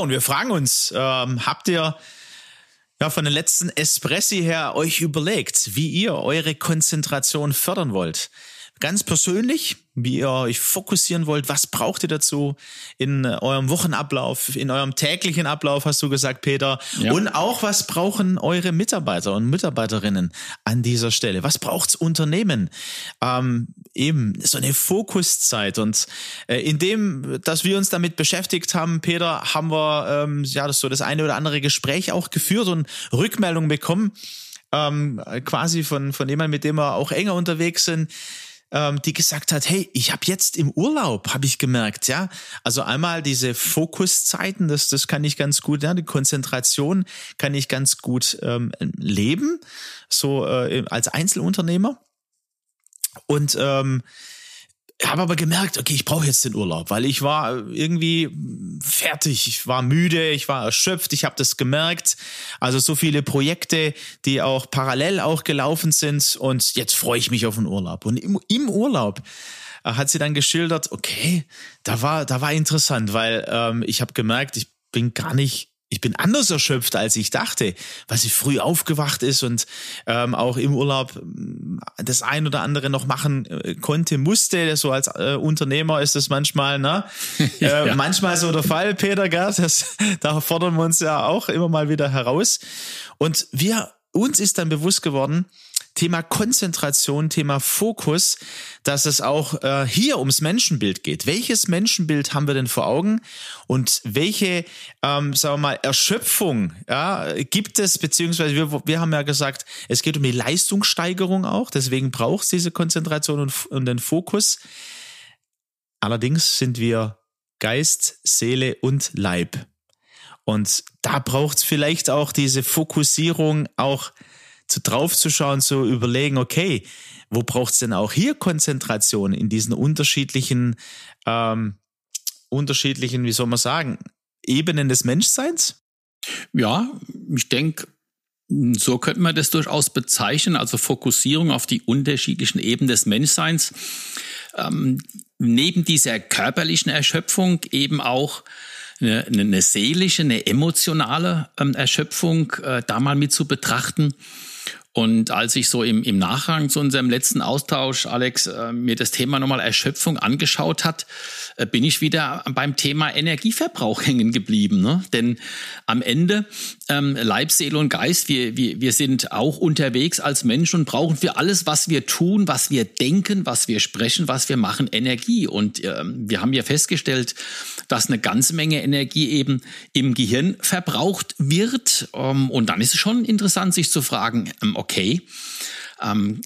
Und wir fragen uns, ähm, habt ihr ja von den letzten Espressi her euch überlegt, wie ihr eure Konzentration fördern wollt? Ganz persönlich, wie ihr euch fokussieren wollt. Was braucht ihr dazu in äh, eurem Wochenablauf, in eurem täglichen Ablauf, hast du gesagt, Peter? Ja. Und auch, was brauchen eure Mitarbeiter und Mitarbeiterinnen an dieser Stelle? Was braucht's Unternehmen? Ähm, eben so eine Fokuszeit. Und äh, in dem, dass wir uns damit beschäftigt haben, Peter, haben wir ähm, ja das so das eine oder andere Gespräch auch geführt und Rückmeldungen bekommen. Ähm, quasi von, von jemandem, mit dem wir auch enger unterwegs sind, ähm, die gesagt hat, hey, ich habe jetzt im Urlaub, habe ich gemerkt, ja. Also einmal diese Fokuszeiten, das, das kann ich ganz gut, ja, die Konzentration kann ich ganz gut ähm, leben, so äh, als Einzelunternehmer. Und ähm, habe aber gemerkt, okay, ich brauche jetzt den Urlaub, weil ich war irgendwie fertig, ich war müde, ich war erschöpft, ich habe das gemerkt. Also so viele Projekte, die auch parallel auch gelaufen sind und jetzt freue ich mich auf den Urlaub. Und im, im Urlaub äh, hat sie dann geschildert, okay, da war da war interessant, weil ähm, ich habe gemerkt, ich bin gar nicht ich bin anders erschöpft, als ich dachte, weil sie früh aufgewacht ist und ähm, auch im Urlaub mm, das ein oder andere noch machen äh, konnte, musste. So als äh, Unternehmer ist das manchmal, ne? ja. äh, manchmal so der Fall, Peter, gell? Das, da fordern wir uns ja auch immer mal wieder heraus. Und wir, uns ist dann bewusst geworden, Thema Konzentration, Thema Fokus, dass es auch äh, hier ums Menschenbild geht. Welches Menschenbild haben wir denn vor Augen und welche, ähm, sagen wir mal, Erschöpfung ja, gibt es, beziehungsweise wir, wir haben ja gesagt, es geht um die Leistungssteigerung auch, deswegen braucht es diese Konzentration und, und den Fokus. Allerdings sind wir Geist, Seele und Leib. Und da braucht es vielleicht auch diese Fokussierung, auch zu drauf zu schauen, zu überlegen, okay, wo braucht es denn auch hier Konzentration in diesen unterschiedlichen, ähm, unterschiedlichen, wie soll man sagen, Ebenen des Menschseins? Ja, ich denke, so könnte man das durchaus bezeichnen, also Fokussierung auf die unterschiedlichen Ebenen des Menschseins. Ähm, neben dieser körperlichen Erschöpfung eben auch eine, eine seelische, eine emotionale ähm, Erschöpfung äh, da mal mit zu betrachten. Und als ich so im, im Nachgang zu unserem letzten Austausch, Alex, äh, mir das Thema nochmal Erschöpfung angeschaut hat, äh, bin ich wieder beim Thema Energieverbrauch hängen geblieben. Ne? Denn am Ende, ähm, Leib, Seele und Geist, wir, wir, wir sind auch unterwegs als Menschen und brauchen für alles, was wir tun, was wir denken, was wir sprechen, was wir machen, Energie. Und ähm, wir haben ja festgestellt, dass eine ganze Menge Energie eben im Gehirn verbraucht wird. Ähm, und dann ist es schon interessant, sich zu fragen, ähm, okay, ähm,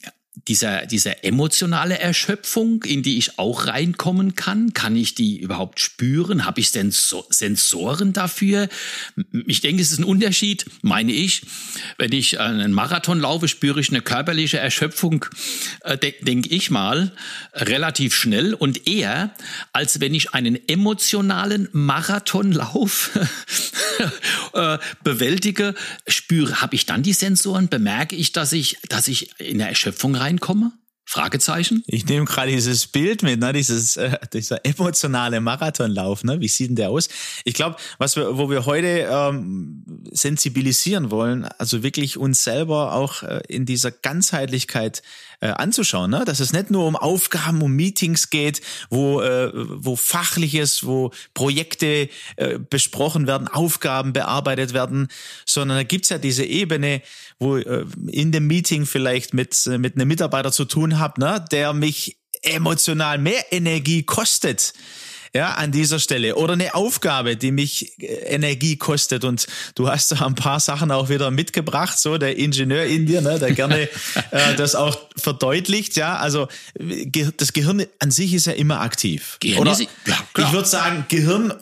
dieser, dieser emotionale Erschöpfung, in die ich auch reinkommen kann? Kann ich die überhaupt spüren? Habe ich Sensoren dafür? Ich denke, es ist ein Unterschied, meine ich. Wenn ich einen Marathon laufe, spüre ich eine körperliche Erschöpfung, äh, denke ich mal, relativ schnell und eher, als wenn ich einen emotionalen Marathonlauf äh, bewältige, spüre, habe ich dann die Sensoren? Bemerke ich, dass ich, dass ich in der Erschöpfung reinkomme? Fragezeichen? Ich nehme gerade dieses Bild mit, ne, dieses, äh, dieser emotionale Marathonlauf, ne? Wie sieht denn der aus? Ich glaube, was wir, wo wir heute ähm, sensibilisieren wollen, also wirklich uns selber auch äh, in dieser Ganzheitlichkeit äh, anzuschauen, ne? dass es nicht nur um Aufgaben, um Meetings geht, wo, äh, wo Fachliches, wo Projekte äh, besprochen werden, Aufgaben bearbeitet werden, sondern da gibt's ja diese Ebene, wo äh, in dem Meeting vielleicht mit, äh, mit einem Mitarbeiter zu tun habe, ne? der mich emotional mehr Energie kostet ja, an dieser Stelle. Oder eine Aufgabe, die mich äh, Energie kostet. Und du hast da ein paar Sachen auch wieder mitgebracht, so der Ingenieur in dir, ne, der gerne äh, das auch verdeutlicht, ja, also das Gehirn an sich ist ja immer aktiv. Gehirn oder, ja, ich würde sagen, Gehirn äh,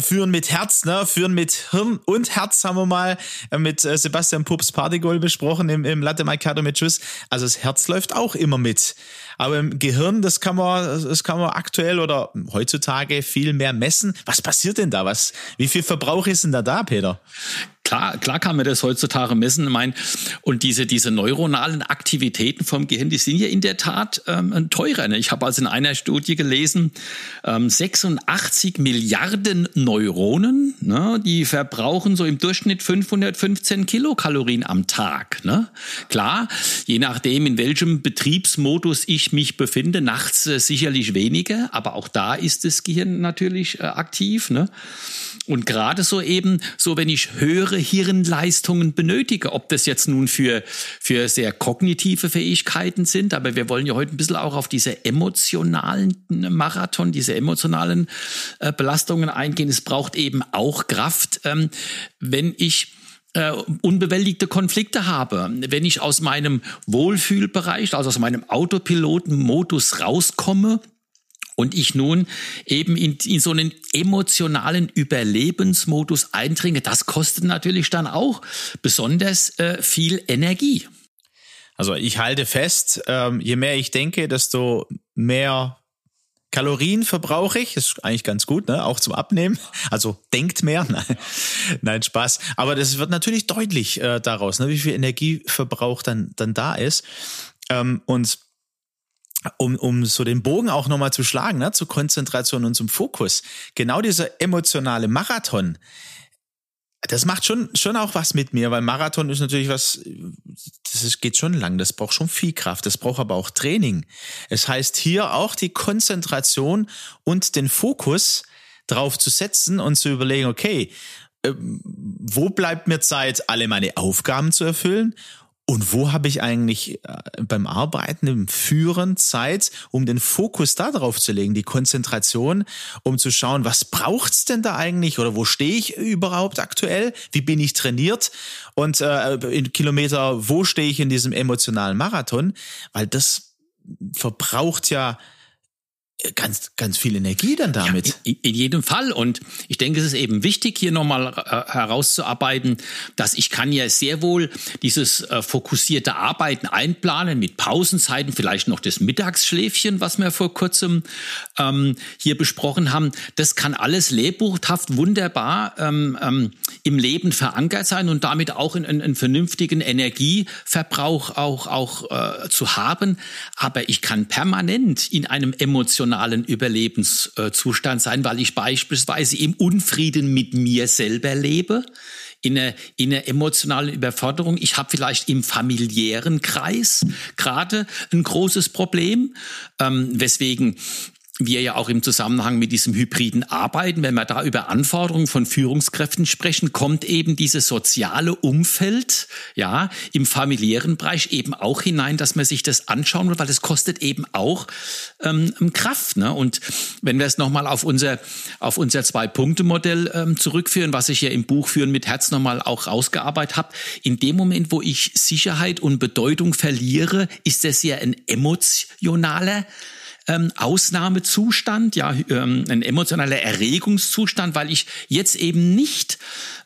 führen mit Herz, ne, führen mit Hirn und Herz haben wir mal äh, mit Sebastian Pups Partygoal besprochen im, im Latte Macchiato mit Schuss. Also das Herz läuft auch immer mit. Aber im Gehirn, das kann man, das kann man aktuell oder heutzutage viel mehr messen. Was passiert denn da? Was, wie viel Verbrauch ist denn da da, Peter? Klar, klar kann man das heutzutage messen. Ich und diese, diese neuronalen Aktivitäten vom Gehirn, die sind ja in der Tat ähm, teurer. Ne? Ich habe also in einer Studie gelesen, ähm, 86 Milliarden Neuronen, ne, die verbrauchen so im Durchschnitt 515 Kilokalorien am Tag. Ne? Klar, je nachdem, in welchem Betriebsmodus ich mich befinde, nachts äh, sicherlich weniger, aber auch da ist das Gehirn natürlich äh, aktiv. Ne? Und gerade so eben, so wenn ich höhere Hirnleistungen benötige, ob das jetzt nun für, für sehr kognitive Fähigkeiten sind, aber wir wollen ja heute ein bisschen auch auf diese emotionalen Marathon, diese emotionalen äh, Belastungen eingehen. Es braucht eben auch Kraft, ähm, wenn ich äh, unbewältigte Konflikte habe, wenn ich aus meinem Wohlfühlbereich, also aus meinem Autopilotenmodus rauskomme und ich nun eben in, in so einen emotionalen Überlebensmodus eindringe, das kostet natürlich dann auch besonders äh, viel Energie. Also ich halte fest, ähm, je mehr ich denke, desto mehr Kalorien verbrauche ich. Ist eigentlich ganz gut, ne? auch zum Abnehmen. Also denkt mehr. Nein, Spaß. Aber das wird natürlich deutlich äh, daraus, ne? wie viel Energieverbrauch dann, dann da ist. Ähm, und um, um so den Bogen auch nochmal zu schlagen, ne, zur Konzentration und zum Fokus. Genau dieser emotionale Marathon, das macht schon, schon auch was mit mir, weil Marathon ist natürlich was, das ist, geht schon lang, das braucht schon viel Kraft, das braucht aber auch Training. Es heißt hier auch die Konzentration und den Fokus drauf zu setzen und zu überlegen, okay, äh, wo bleibt mir Zeit, alle meine Aufgaben zu erfüllen und wo habe ich eigentlich äh, beim Arbeiten, im Führen Zeit, um den Fokus da drauf zu legen, die Konzentration, um zu schauen, was braucht's denn da eigentlich oder wo stehe ich überhaupt aktuell? Wie bin ich trainiert? Und äh, in Kilometer, wo stehe ich in diesem emotionalen Marathon? Weil das verbraucht ja ganz, ganz viel Energie dann damit. Ja, in, jedem Fall. Und ich denke, es ist eben wichtig, hier nochmal äh, herauszuarbeiten, dass ich kann ja sehr wohl dieses äh, fokussierte Arbeiten einplanen mit Pausenzeiten, vielleicht noch das Mittagsschläfchen, was wir vor kurzem ähm, hier besprochen haben. Das kann alles lehrbuchhaft wunderbar ähm, ähm, im Leben verankert sein und damit auch in, in, einen vernünftigen Energieverbrauch auch, auch äh, zu haben. Aber ich kann permanent in einem emotionalen emotionalen Überlebenszustand sein, weil ich beispielsweise im Unfrieden mit mir selber lebe, in einer, in einer emotionalen Überforderung. Ich habe vielleicht im familiären Kreis gerade ein großes Problem, ähm, weswegen wir ja auch im Zusammenhang mit diesem hybriden Arbeiten, wenn wir da über Anforderungen von Führungskräften sprechen, kommt eben dieses soziale Umfeld, ja, im familiären Bereich eben auch hinein, dass man sich das anschauen will, weil das kostet eben auch ähm, Kraft. Ne? Und wenn wir es nochmal auf unser, auf unser Zwei-Punkte-Modell ähm, zurückführen, was ich ja im Buch Führen mit Herz nochmal auch rausgearbeitet habe, in dem Moment, wo ich Sicherheit und Bedeutung verliere, ist das ja ein emotionaler ähm, Ausnahmezustand, ja, ähm, ein emotionaler Erregungszustand, weil ich jetzt eben nicht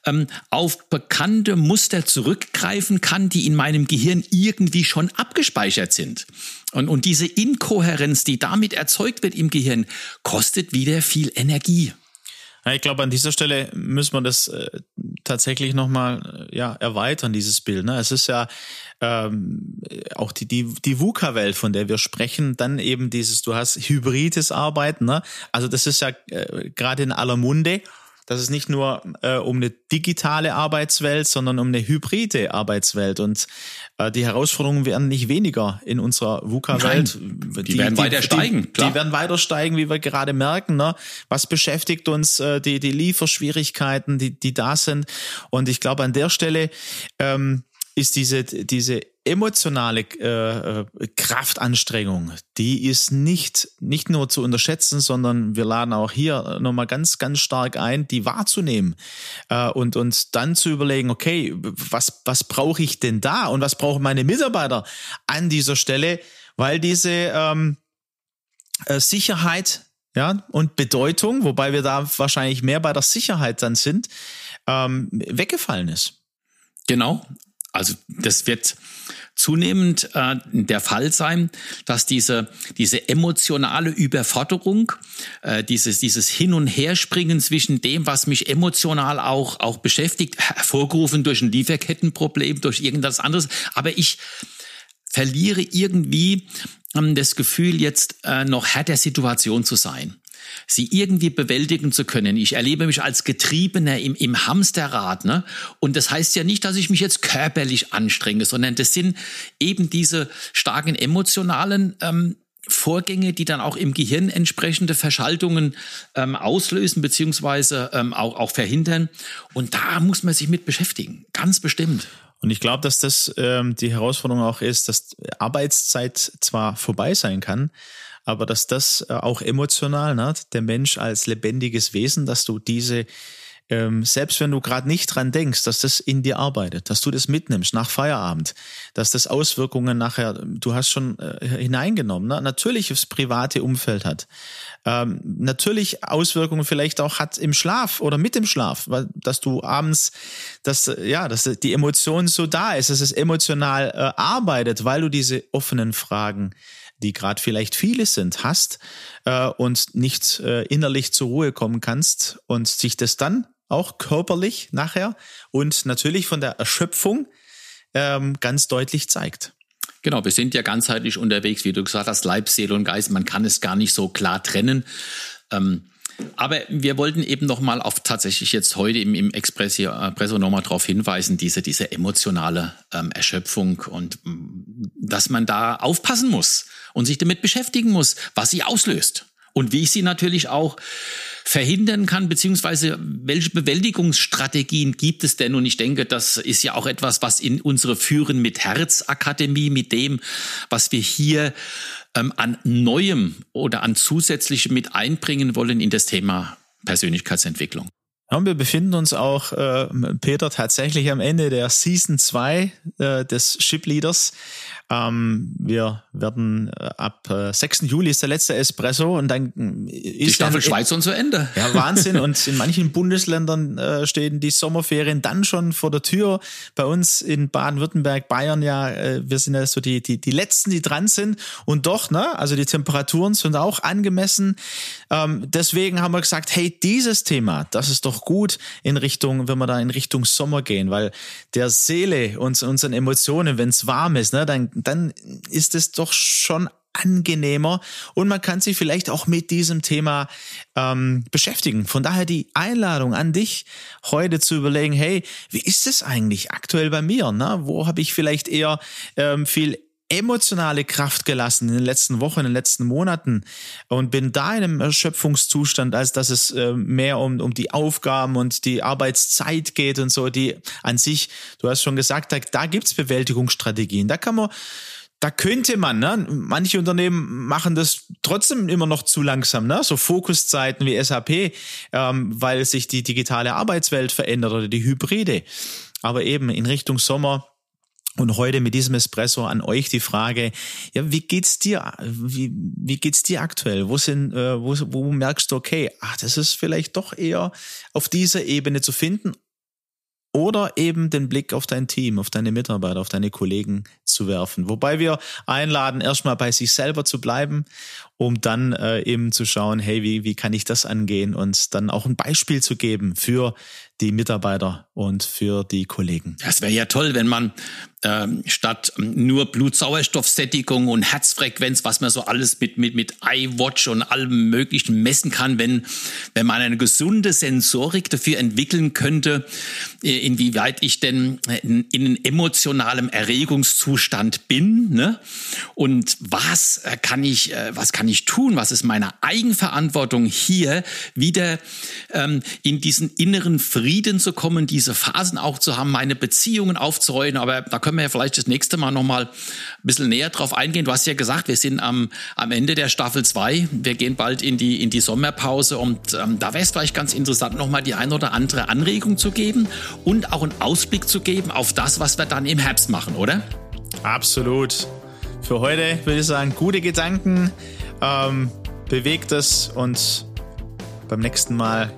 ähm, auf bekannte Muster zurückgreifen kann, die in meinem Gehirn irgendwie schon abgespeichert sind. Und, und diese Inkohärenz, die damit erzeugt wird im Gehirn, kostet wieder viel Energie. Ja, ich glaube, an dieser Stelle müssen wir das äh, tatsächlich nochmal äh, ja, erweitern, dieses Bild. Ne? Es ist ja ähm, auch die, die, die VUCA-Welt, von der wir sprechen, dann eben dieses, du hast hybrides Arbeiten. Ne? Also das ist ja äh, gerade in aller Munde dass es nicht nur äh, um eine digitale Arbeitswelt, sondern um eine hybride Arbeitswelt. Und äh, die Herausforderungen werden nicht weniger in unserer VUCA-Welt. Die, die, werden weiter steigen. Klar. Die werden weiter steigen, wie wir gerade merken. Ne? Was beschäftigt uns? Äh, die, die Lieferschwierigkeiten, die, die da sind. Und ich glaube, an der Stelle ähm, ist diese, diese emotionale äh, äh, Kraftanstrengung, die ist nicht, nicht nur zu unterschätzen, sondern wir laden auch hier nochmal ganz, ganz stark ein, die wahrzunehmen äh, und uns dann zu überlegen, okay, was, was brauche ich denn da und was brauchen meine Mitarbeiter an dieser Stelle, weil diese ähm, äh, Sicherheit ja, und Bedeutung, wobei wir da wahrscheinlich mehr bei der Sicherheit dann sind, ähm, weggefallen ist. Genau. Also das wird zunehmend äh, der Fall sein, dass diese, diese emotionale Überforderung, äh, dieses, dieses Hin- und Herspringen zwischen dem, was mich emotional auch, auch beschäftigt, hervorgerufen durch ein Lieferkettenproblem, durch irgendwas anderes, aber ich verliere irgendwie ähm, das Gefühl, jetzt äh, noch Herr der Situation zu sein sie irgendwie bewältigen zu können. Ich erlebe mich als Getriebener im, im Hamsterrad. Ne? Und das heißt ja nicht, dass ich mich jetzt körperlich anstrenge, sondern das sind eben diese starken emotionalen ähm, Vorgänge, die dann auch im Gehirn entsprechende Verschaltungen ähm, auslösen beziehungsweise ähm, auch, auch verhindern. Und da muss man sich mit beschäftigen, ganz bestimmt. Und ich glaube, dass das ähm, die Herausforderung auch ist, dass Arbeitszeit zwar vorbei sein kann, aber dass das äh, auch emotional, ne, der Mensch als lebendiges Wesen, dass du diese ähm, selbst wenn du gerade nicht dran denkst, dass das in dir arbeitet, dass du das mitnimmst nach Feierabend, dass das Auswirkungen nachher, du hast schon äh, hineingenommen, ne? natürlich aufs private Umfeld hat, ähm, natürlich Auswirkungen vielleicht auch hat im Schlaf oder mit dem Schlaf, weil, dass du abends, dass, ja, dass die Emotion so da ist, dass es emotional äh, arbeitet, weil du diese offenen Fragen die gerade vielleicht viele sind, hast äh, und nicht äh, innerlich zur Ruhe kommen kannst und sich das dann auch körperlich nachher und natürlich von der Erschöpfung ähm, ganz deutlich zeigt. Genau, wir sind ja ganzheitlich unterwegs, wie du gesagt hast, Leib, Seele und Geist. Man kann es gar nicht so klar trennen. Ähm, aber wir wollten eben noch mal auf tatsächlich jetzt heute im, im Expresso, Expresso nochmal darauf hinweisen, diese, diese emotionale ähm, Erschöpfung und mm, dass man da aufpassen muss und sich damit beschäftigen muss, was sie auslöst und wie ich sie natürlich auch verhindern kann, beziehungsweise welche Bewältigungsstrategien gibt es denn? Und ich denke, das ist ja auch etwas, was in unsere Führen mit Herzakademie, mit dem, was wir hier ähm, an Neuem oder an Zusätzlichem mit einbringen wollen in das Thema Persönlichkeitsentwicklung. Ja, und wir befinden uns auch, äh, Peter, tatsächlich am Ende der Season 2 äh, des Ship Leaders. Ähm, wir werden äh, ab äh, 6. Juli ist der letzte Espresso und dann äh, ist die Staffel dann, Schweiz und zu Ende. Ja, Wahnsinn. und in manchen Bundesländern äh, stehen die Sommerferien dann schon vor der Tür. Bei uns in Baden-Württemberg, Bayern ja, äh, wir sind ja so die, die, die letzten, die dran sind. Und doch, ne, also die Temperaturen sind auch angemessen. Ähm, deswegen haben wir gesagt, hey, dieses Thema, das ist doch gut in Richtung, wenn wir da in Richtung Sommer gehen, weil der Seele und unseren Emotionen, wenn es warm ist, ne, dann dann ist es doch schon angenehmer und man kann sich vielleicht auch mit diesem Thema ähm, beschäftigen. Von daher die Einladung an dich, heute zu überlegen, hey, wie ist es eigentlich aktuell bei mir? Ne? Wo habe ich vielleicht eher ähm, viel emotionale Kraft gelassen in den letzten Wochen, in den letzten Monaten und bin da in einem Erschöpfungszustand, als dass es äh, mehr um, um die Aufgaben und die Arbeitszeit geht und so, die an sich, du hast schon gesagt, da, da gibt's Bewältigungsstrategien. Da kann man da könnte man, ne? manche Unternehmen machen das trotzdem immer noch zu langsam, ne? so Fokuszeiten wie SAP, ähm, weil sich die digitale Arbeitswelt verändert oder die Hybride. Aber eben in Richtung Sommer und heute mit diesem Espresso an euch die Frage, ja, wie geht's dir? Wie, wie geht's dir aktuell? Wo sind, äh, wo, wo merkst du, okay, ach, das ist vielleicht doch eher auf dieser Ebene zu finden oder eben den Blick auf dein Team, auf deine Mitarbeiter, auf deine Kollegen zu werfen. Wobei wir einladen, erstmal bei sich selber zu bleiben, um dann äh, eben zu schauen, hey, wie, wie kann ich das angehen und dann auch ein Beispiel zu geben für die Mitarbeiter und für die Kollegen. Das wäre ja toll, wenn man ähm, statt nur Blutsauerstoffsättigung und Herzfrequenz, was man so alles mit, mit, mit iWatch und allem Möglichen messen kann, wenn, wenn man eine gesunde Sensorik dafür entwickeln könnte, äh, inwieweit ich denn in, in emotionalem Erregungszustand bin, ne? Und was kann ich, äh, was kann ich ich tun? Was ist meine Eigenverantwortung hier wieder ähm, in diesen inneren Frieden zu kommen, diese Phasen auch zu haben, meine Beziehungen aufzuräumen? Aber da können wir ja vielleicht das nächste Mal nochmal ein bisschen näher drauf eingehen. Du hast ja gesagt, wir sind am, am Ende der Staffel 2. Wir gehen bald in die, in die Sommerpause und ähm, da wäre es vielleicht ganz interessant, nochmal die ein oder andere Anregung zu geben und auch einen Ausblick zu geben auf das, was wir dann im Herbst machen, oder? Absolut. Für heute würde ich sagen, gute Gedanken, ähm, bewegt es und beim nächsten Mal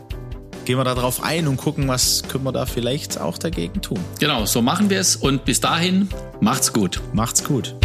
gehen wir darauf ein und gucken, was können wir da vielleicht auch dagegen tun. Genau, so machen wir es und bis dahin macht's gut. Macht's gut.